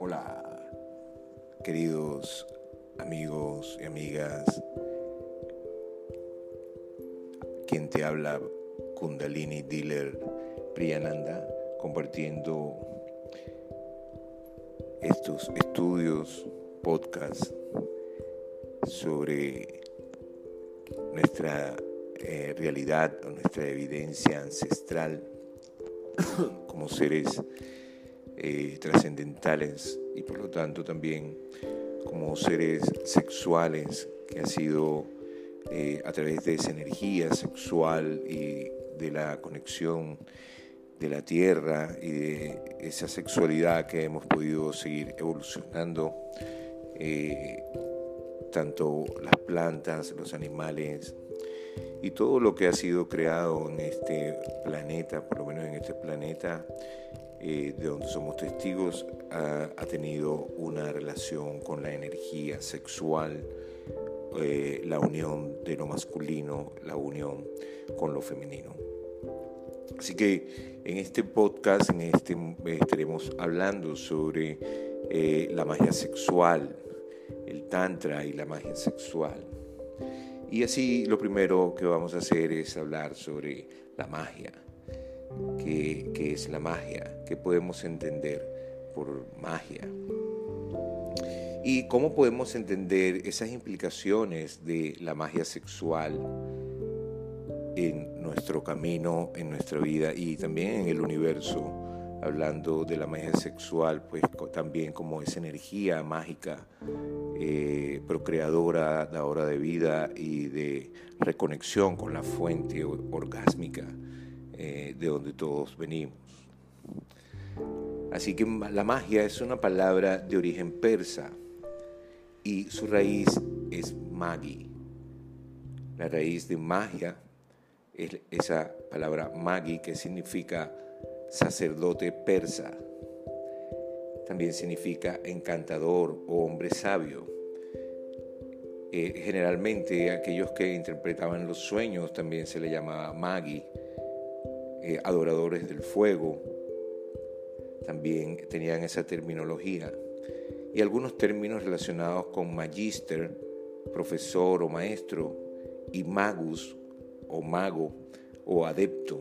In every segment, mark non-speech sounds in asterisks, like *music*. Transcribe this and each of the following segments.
Hola, queridos amigos y amigas. Quien te habla, Kundalini Dealer Priyananda, compartiendo estos estudios, podcasts sobre nuestra eh, realidad o nuestra evidencia ancestral como seres eh, trascendentales y por lo tanto también como seres sexuales que ha sido eh, a través de esa energía sexual y de la conexión de la tierra y de esa sexualidad que hemos podido seguir evolucionando, eh, tanto las plantas, los animales y todo lo que ha sido creado en este planeta, por lo menos en este planeta, eh, de donde somos testigos, ha, tenido una relación con la energía sexual, eh, la unión de lo masculino, la unión con lo femenino. Así que en este podcast en este, estaremos hablando sobre eh, la magia sexual, el tantra y la magia sexual. Y así lo primero que vamos a hacer es hablar sobre la magia qué, es la magia, qué podemos entender por magia. Y cómo podemos entender esas implicaciones de la magia sexual en nuestro camino, en nuestra vida y también en el universo, hablando de la magia sexual, pues también como esa energía mágica, eh, procreadora, dadora de vida y de reconexión con la fuente orgásmica eh, de donde todos venimos. Así que la magia es una palabra de origen persa y su raíz es magi. La raíz de magia es esa palabra magi que significa sacerdote persa. También significa encantador o hombre sabio. Eh, generalmente aquellos que interpretaban los sueños también se le llamaba magi eh, adoradores del fuego, también tenían esa terminología, y algunos términos relacionados con magister, profesor o maestro, y magus o mago o adepto.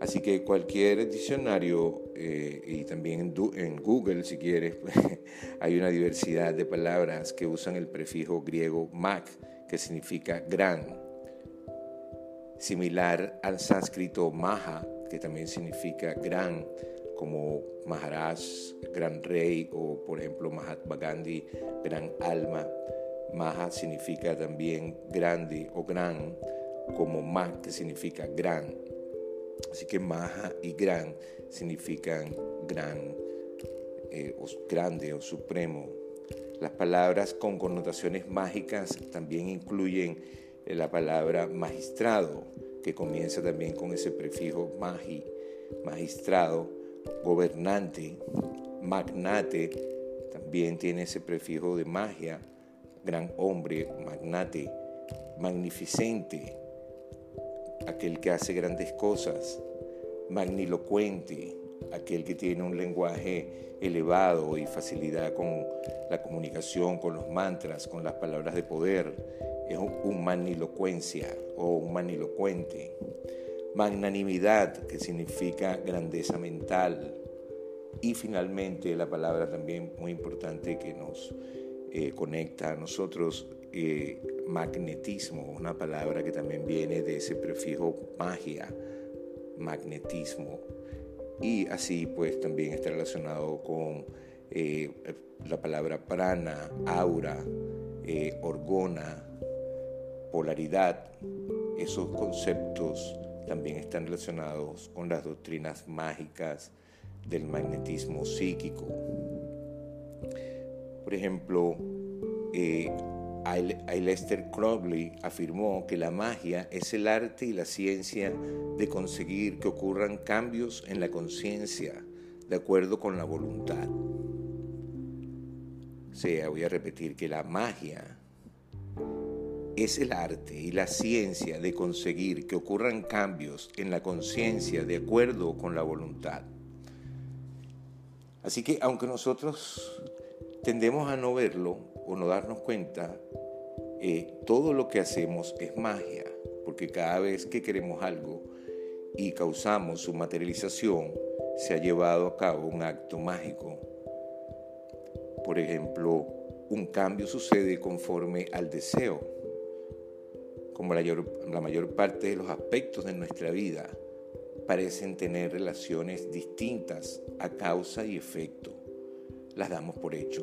Así que cualquier diccionario eh, y también en, Google, si quieres, *laughs* hay una diversidad de palabras que usan el prefijo griego mag, que significa gran similar al sánscrito Maha, que también significa gran, como Maharaj, gran rey, o por ejemplo Mahatma Gandhi, gran alma. Maha significa también grande o gran, como Ma, que significa gran. Así que Maha y gran significan gran, eh, o grande o supremo. Las palabras con connotaciones mágicas también incluyen la palabra magistrado, que comienza también con ese prefijo magi, magistrado, gobernante, magnate, también tiene ese prefijo de magia, gran hombre, magnate, magnificente, aquel que hace grandes cosas, magnilocuente, aquel que tiene un lenguaje elevado y facilidad con la comunicación, con los mantras, con las palabras de poder, es un magnilocuencia o un magnilocuente. Magnanimidad, que significa grandeza mental. Y finalmente la palabra también muy importante que nos eh, conecta a nosotros, eh, magnetismo, una palabra que también viene de ese prefijo magia, magnetismo. Y así pues también está relacionado con eh, la palabra prana, aura, orgona, polaridad, esos conceptos también están relacionados con las doctrinas mágicas del magnetismo psíquico. Por ejemplo, eh, Aleister Crowley afirmó que la magia es el arte y la ciencia de conseguir que ocurran cambios en la conciencia de acuerdo con la voluntad. sea, voy a repetir que la magia es el arte y la ciencia de conseguir que ocurran cambios en la conciencia de acuerdo con la voluntad. Así que aunque nosotros tendemos a no verlo o no darnos cuenta, eh, todo lo que hacemos es magia, porque cada vez que queremos algo y causamos su materialización, se ha llevado a cabo un acto mágico. Por ejemplo, un cambio sucede conforme al deseo. Como la mayor, la mayor parte de los aspectos de nuestra vida parecen tener relaciones distintas a causa y efecto, las damos por hecho.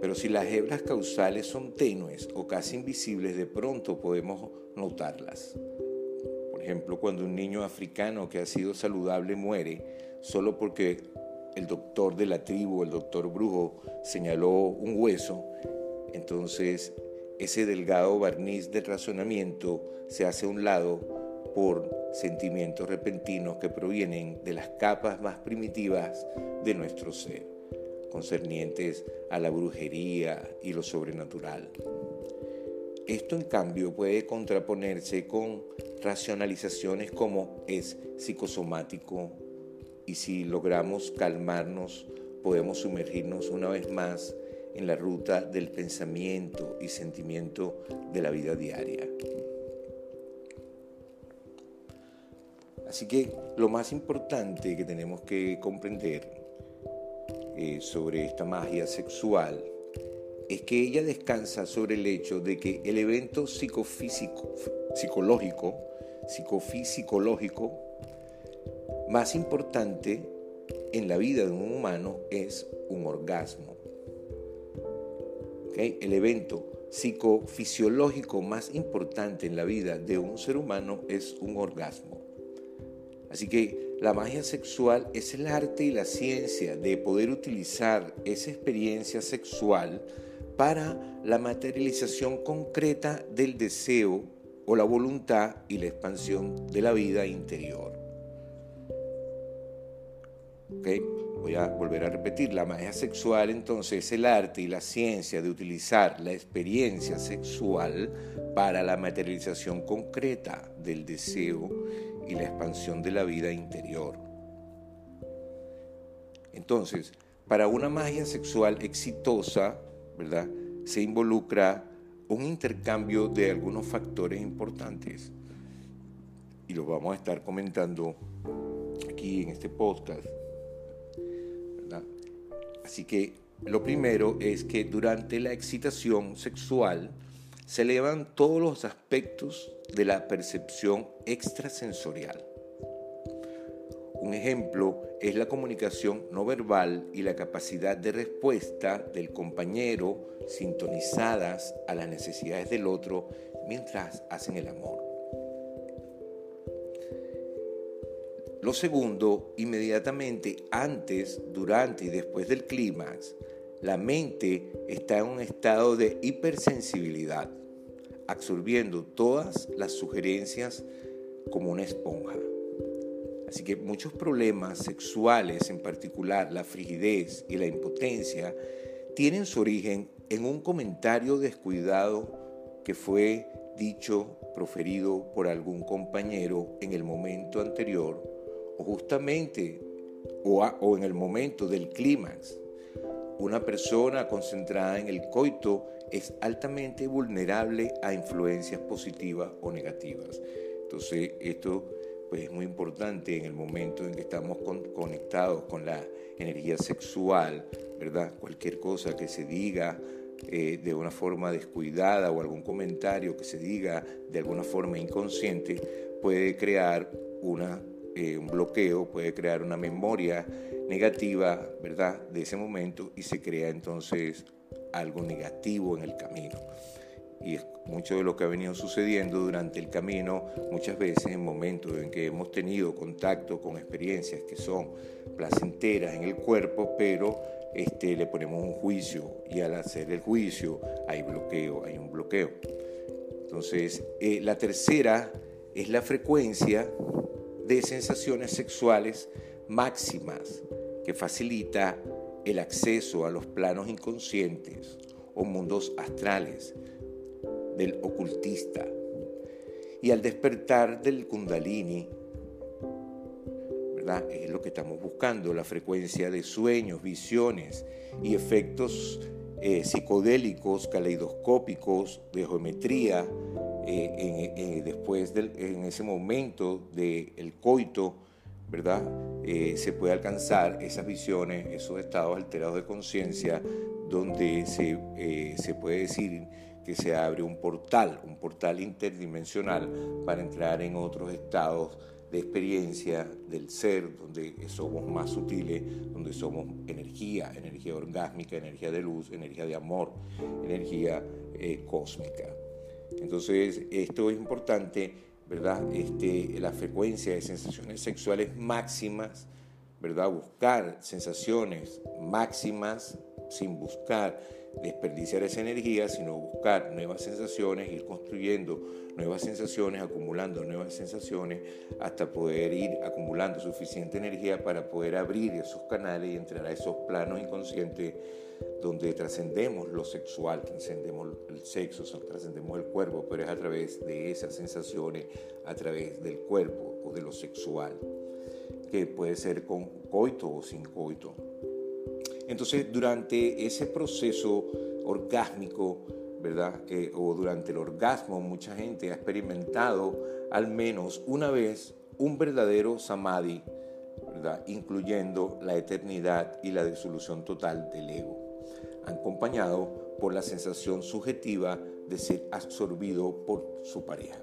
Pero si las hebras causales son tenues o casi invisibles, de pronto podemos notarlas. Por ejemplo, cuando un niño africano que ha sido saludable muere solo porque el doctor de la tribu, el doctor brujo, señaló un hueso, entonces ese delgado barniz del razonamiento se hace a un lado por sentimientos repentinos que provienen de las capas más primitivas de nuestro ser, concernientes a la brujería y lo sobrenatural. Esto en cambio puede contraponerse con racionalizaciones como es psicosomático y si logramos calmarnos podemos sumergirnos una vez más en la ruta del pensamiento y sentimiento de la vida diaria. Así que lo más importante que tenemos que comprender eh, sobre esta magia sexual es que ella descansa sobre el hecho de que el evento psicofísico, psicológico, psicofisiológico más importante en la vida de un humano es un orgasmo. El evento psicofisiológico más importante en la vida de un ser humano es un orgasmo. Así que la magia sexual es el arte y la ciencia de poder utilizar esa experiencia sexual para la materialización concreta del deseo o la voluntad y la expansión de la vida interior. Voy a volver a repetir, la magia sexual entonces es el arte y la ciencia de utilizar la experiencia sexual para la materialización concreta del deseo y la expansión de la vida interior. Entonces, para una magia sexual exitosa, ¿verdad? Se involucra un intercambio de algunos factores importantes. Y los vamos a estar comentando aquí en este podcast. Así que lo primero es que durante la excitación sexual se elevan todos los aspectos de la percepción extrasensorial. Un ejemplo es la comunicación no verbal y la capacidad de respuesta del compañero sintonizadas a las necesidades del otro mientras hacen el amor. Lo segundo, inmediatamente antes, durante y después del clímax, la mente está en un estado de hipersensibilidad, absorbiendo todas las sugerencias como una esponja. Así que muchos problemas sexuales, en particular la frigidez y la impotencia, tienen su origen en un comentario descuidado que fue dicho, proferido por algún compañero en el momento anterior o justamente o, en el momento del clímax. Una persona concentrada en el coito es altamente vulnerable a influencias positivas o negativas. Entonces, esto pues es muy importante en el momento en que estamos conectados con la energía sexual, ¿verdad? Cualquier cosa que se diga eh, de una forma descuidada o algún comentario que se diga de alguna forma inconsciente puede crear una, eh, un bloqueo, puede crear una memoria negativa, ¿verdad? De ese momento y se crea entonces algo negativo en el camino y es mucho de lo que ha venido sucediendo durante el camino, muchas veces en momentos en que hemos tenido contacto con experiencias que son placenteras en el cuerpo, pero este, le ponemos un juicio y al hacer el juicio hay bloqueo, hay un bloqueo. Entonces, eh, la tercera es la frecuencia de sensaciones sexuales máximas que facilita el acceso a los planos inconscientes o mundos astrales del ocultista. Y al despertar del kundalini, ¿verdad? Es lo que estamos buscando, la frecuencia de sueños, visiones y efectos eh, psicodélicos, caleidoscópicos, de geometría, eh, en, después en ese momento del coito, ¿verdad? Eh, se puede alcanzar esas visiones, esos estados alterados de conciencia, donde se, se puede decir que se abre un portal, un portal interdimensional para entrar en otros estados de experiencia del ser, donde somos más sutiles, donde somos energía, energía orgásmica, energía de luz, energía de amor, energía eh, cósmica. Entonces, esto es importante, ¿verdad? Este, la frecuencia de sensaciones sexuales máximas, ¿verdad? Buscar sensaciones máximas sin buscar desperdiciar esa energía, sino buscar nuevas sensaciones, ir construyendo nuevas sensaciones, acumulando nuevas sensaciones, hasta poder ir acumulando suficiente energía para poder abrir esos canales y entrar a esos planos inconscientes donde trascendemos lo sexual, trascendemos el sexo, trascendemos el cuerpo, pero es a través de esas sensaciones, a través del cuerpo o de lo sexual, que puede ser con coito o sin coito. Entonces, durante ese proceso orgásmico, ¿verdad? Eh, o durante el orgasmo, mucha gente ha experimentado al menos una vez un verdadero samadhi, ¿verdad? Incluyendo la eternidad y la disolución total del ego, acompañado por la sensación subjetiva de ser absorbido por su pareja.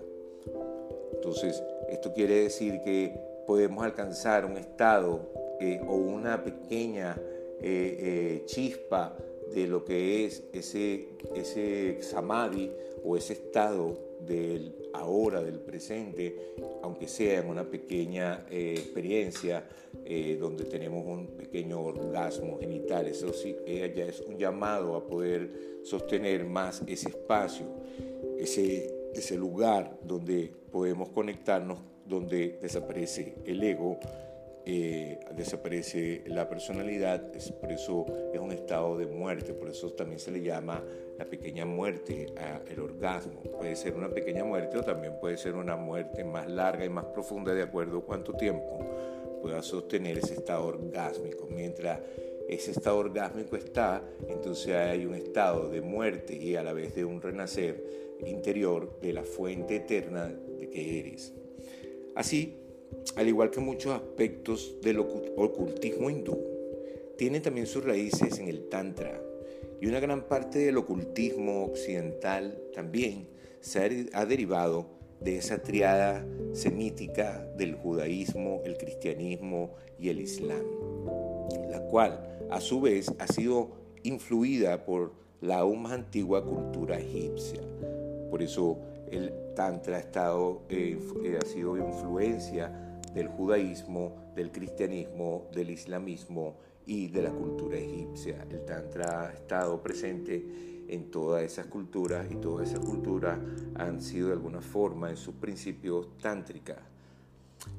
Entonces, esto quiere decir que podemos alcanzar un estado eh, o una pequeña eh, eh, chispa de lo que es ese, ese samadhi o ese estado del ahora, del presente, aunque sea en una pequeña eh, experiencia donde tenemos un pequeño orgasmo genital. Eso sí, ella es un llamado a poder sostener más ese espacio, ese, ese lugar donde podemos conectarnos, donde desaparece el ego eh, desaparece la personalidad, por eso es un estado de muerte, por eso también se le llama la pequeña muerte al orgasmo. Puede ser una pequeña muerte o también puede ser una muerte más larga y más profunda de acuerdo a cuánto tiempo pueda sostener ese estado orgásmico. Mientras ese estado orgásmico está, entonces hay un estado de muerte y a la vez de un renacer interior de la fuente eterna de que eres. Así, al igual que muchos aspectos del ocultismo hindú, tiene también sus raíces en el Tantra y una gran parte del ocultismo occidental también se ha derivado de esa triada semítica del judaísmo, el cristianismo y el islam, la cual a su vez ha sido influida por la aún más antigua cultura egipcia. Por eso el Tantra ha, estado, eh, eh, ha sido influencia del judaísmo, del cristianismo, del islamismo y de la cultura egipcia. El Tantra ha estado presente en todas esas culturas y todas esas culturas han sido de alguna forma en sus principios tántricas.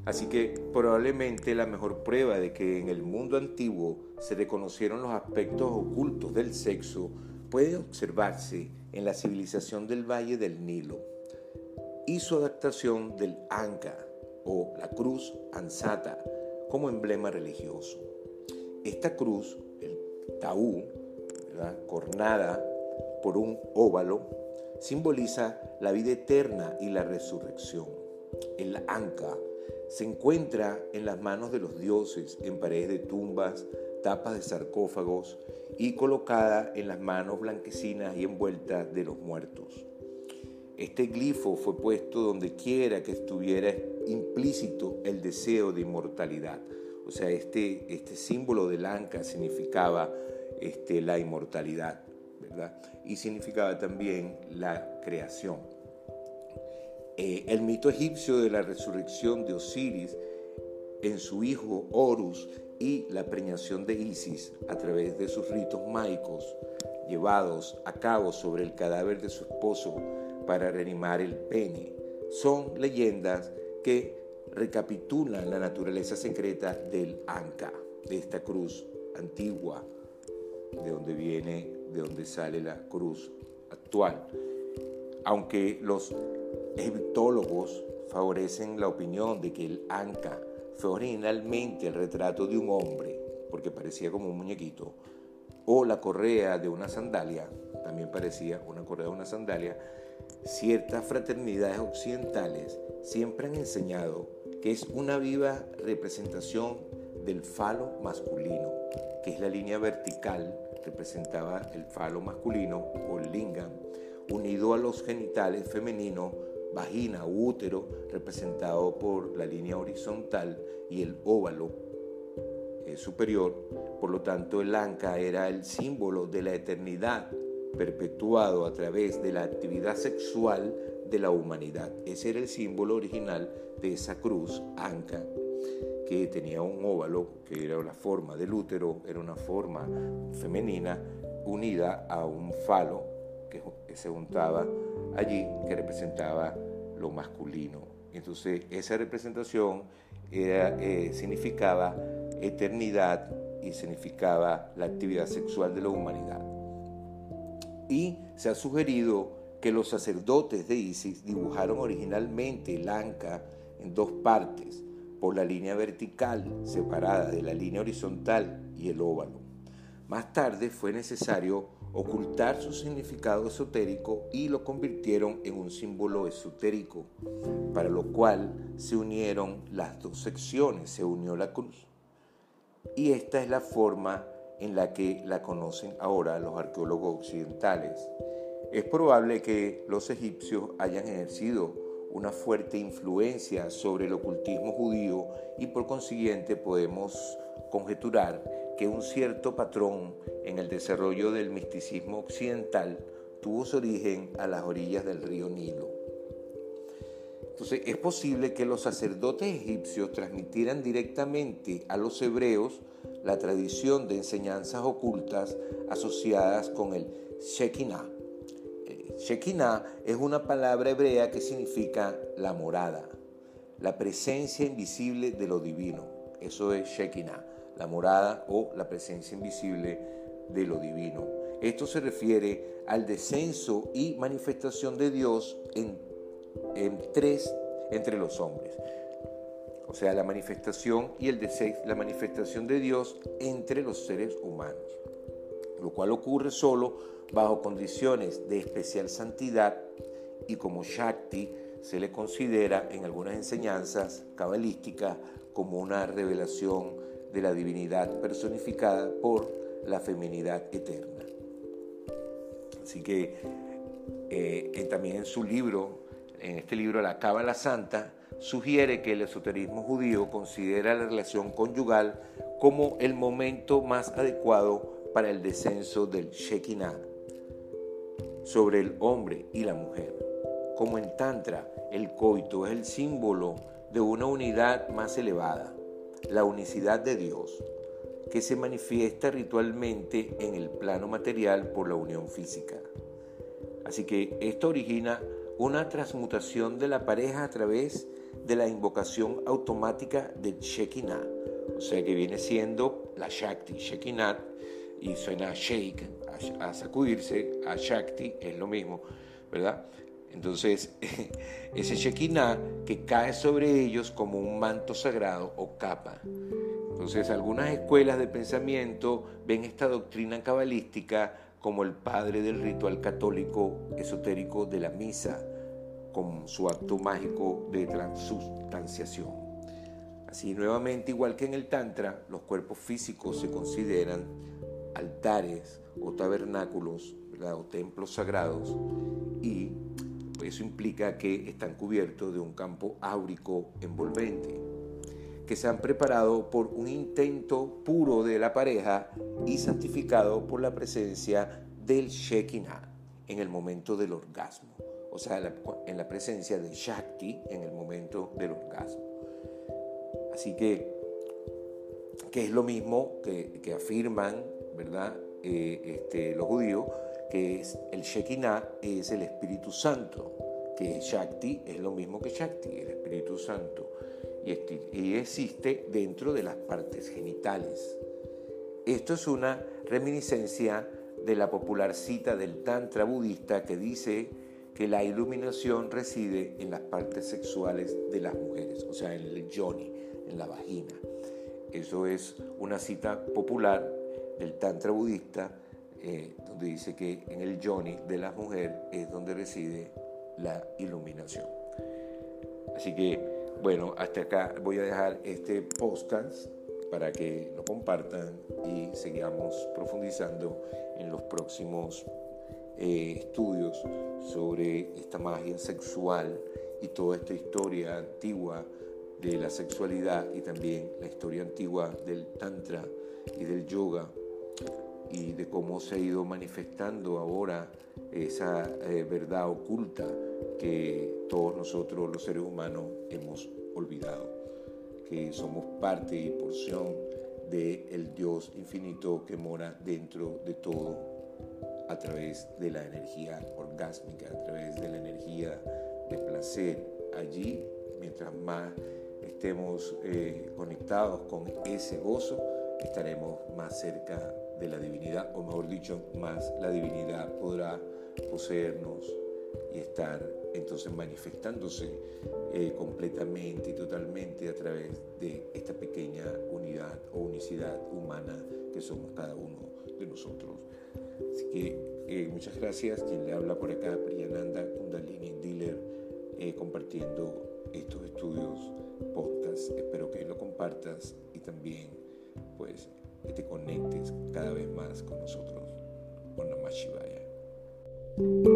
Así que probablemente la mejor prueba de que en el mundo antiguo se reconocieron los aspectos ocultos del sexo puede observarse en la civilización del Valle del Nilo y su adaptación del Anka, o la cruz ansata como emblema religioso. Esta cruz, el taú, cornada por un óvalo, simboliza la vida eterna y la resurrección. El anca se encuentra en las manos de los dioses, en paredes de tumbas, tapas de sarcófagos y colocada en las manos blanquecinas y envueltas de los muertos. Este glifo fue puesto donde quiera que estuviera implícito el deseo de inmortalidad. O sea, este, este símbolo del anca significaba este, la inmortalidad, ¿verdad? Y significaba también la creación. Eh, el mito egipcio de la resurrección de Osiris en su hijo Horus y la preñación de Isis a través de sus ritos mágicos llevados a cabo sobre el cadáver de su esposo para reanimar el pene. Son leyendas que recapitulan la naturaleza secreta del Anka, de esta cruz antigua, de donde viene, de donde sale la cruz actual. Aunque los egiptólogos favorecen la opinión de que el anca fue originalmente el retrato de un hombre, porque parecía como un muñequito, o la correa de una sandalia, también parecía una correa de una sandalia, ciertas fraternidades occidentales siempre han enseñado que es una viva representación del falo masculino, que es la línea vertical, representaba el falo masculino o el lingam, unido a los genitales femeninos, vagina, útero, representado por la línea horizontal y el óvalo eh, superior. Por lo tanto, el anca era el símbolo de la eternidad perpetuado a través de la actividad sexual de la humanidad. Ese era el símbolo original de esa cruz, anca, que tenía un óvalo, que era la forma del útero, era una forma femenina unida a un falo que, se juntaba allí, que representaba lo masculino. Entonces, esa representación eh, significaba eternidad y significaba la actividad sexual de la humanidad. Y se ha sugerido que los sacerdotes de Isis dibujaron originalmente el anca en dos partes, por la línea vertical separada de la línea horizontal y el óvalo. Más tarde fue necesario ocultar su significado esotérico y lo convirtieron en un símbolo esotérico, para lo cual se unieron las dos secciones, se unió la cruz. Y esta es la forma en la que la conocen ahora los arqueólogos occidentales. Es probable que los egipcios hayan ejercido una fuerte influencia sobre el ocultismo judío y por consiguiente podemos conjeturar que un cierto patrón en el desarrollo del misticismo occidental tuvo su origen a las orillas del río Nilo. Entonces es posible que los sacerdotes egipcios transmitieran directamente a los hebreos la tradición de enseñanzas ocultas asociadas con el Shekinah. Eh, Shekinah es una palabra hebrea que significa la morada, la presencia invisible de lo divino. Eso es Shekinah, la morada o la presencia invisible de lo divino. Esto se refiere al descenso y manifestación de Dios en, en tres entre los hombres o sea, la manifestación y el deseo, la manifestación de Dios entre los seres humanos, lo cual ocurre solo bajo condiciones de especial santidad y como Shakti se le considera en algunas enseñanzas cabalísticas como una revelación de la divinidad personificada por la feminidad eterna. Así que eh, también en su libro, en este libro La Cábala Santa, sugiere que el esoterismo judío considera la relación conyugal como el momento más adecuado para el descenso del Shekinah sobre el hombre y la mujer. Como en Tantra, el coito es el símbolo de una unidad más elevada, la unicidad de Dios, que se manifiesta ritualmente en el plano material por la unión física. Así que esto origina una transmutación de la pareja a través de la invocación automática del Shekinah, o sea que viene siendo la Shakti, Shekinah, y suena a shake, a, sacudirse, a Shakti, es lo mismo, ¿verdad? Entonces, *laughs* ese Shekinah que cae sobre ellos como un manto sagrado o capa. Entonces, algunas escuelas de pensamiento ven esta doctrina cabalística como el padre del ritual católico esotérico de la misa, con su acto mágico de transustanciación. Así, nuevamente, igual que en el Tantra, los cuerpos físicos se consideran altares o tabernáculos o templos sagrados y eso implica que están cubiertos de un campo áurico envolvente, que se han preparado por un intento puro de la pareja y santificado por la presencia del Shekinah en el momento del orgasmo o sea, en la presencia de Shakti en el momento del orgasmo. Así que, que es lo mismo que, afirman, ¿verdad? Eh, este, los judíos, que el Shekinah es el Espíritu Santo, que Shakti es lo mismo que Shakti, el Espíritu Santo, y existe dentro de las partes genitales. Esto es una reminiscencia de la popular cita del Tantra budista que dice que la iluminación reside en las partes sexuales de las mujeres, o sea, en el yoni, en la vagina. Eso es una cita popular del Tantra budista, eh, donde dice que en el yoni de la mujer es donde reside la iluminación. Así que, bueno, hasta acá voy a dejar este podcast para que lo compartan y sigamos profundizando en los próximos eh, estudios sobre esta magia sexual y toda esta historia antigua de la sexualidad y también la historia antigua del tantra y del yoga y de cómo se ha ido manifestando ahora esa eh, verdad oculta que todos nosotros los seres humanos hemos olvidado, que somos parte y porción del Dios infinito que mora dentro de todo a través de la energía orgásmica, a través de la energía de placer. Allí, mientras más estemos eh, conectados con ese gozo, estaremos más cerca de la divinidad, o mejor dicho, más la divinidad podrá poseernos y estar entonces manifestándose eh, completamente y totalmente a través de esta pequeña unidad o unicidad humana que somos cada uno de nosotros. Así que eh, muchas gracias. Quien le habla por acá, Priyananda Kundalini Dealer, eh, compartiendo estos estudios podcast. Espero que lo compartas y también pues que te conectes cada vez más con nosotros. Namah Shivaya.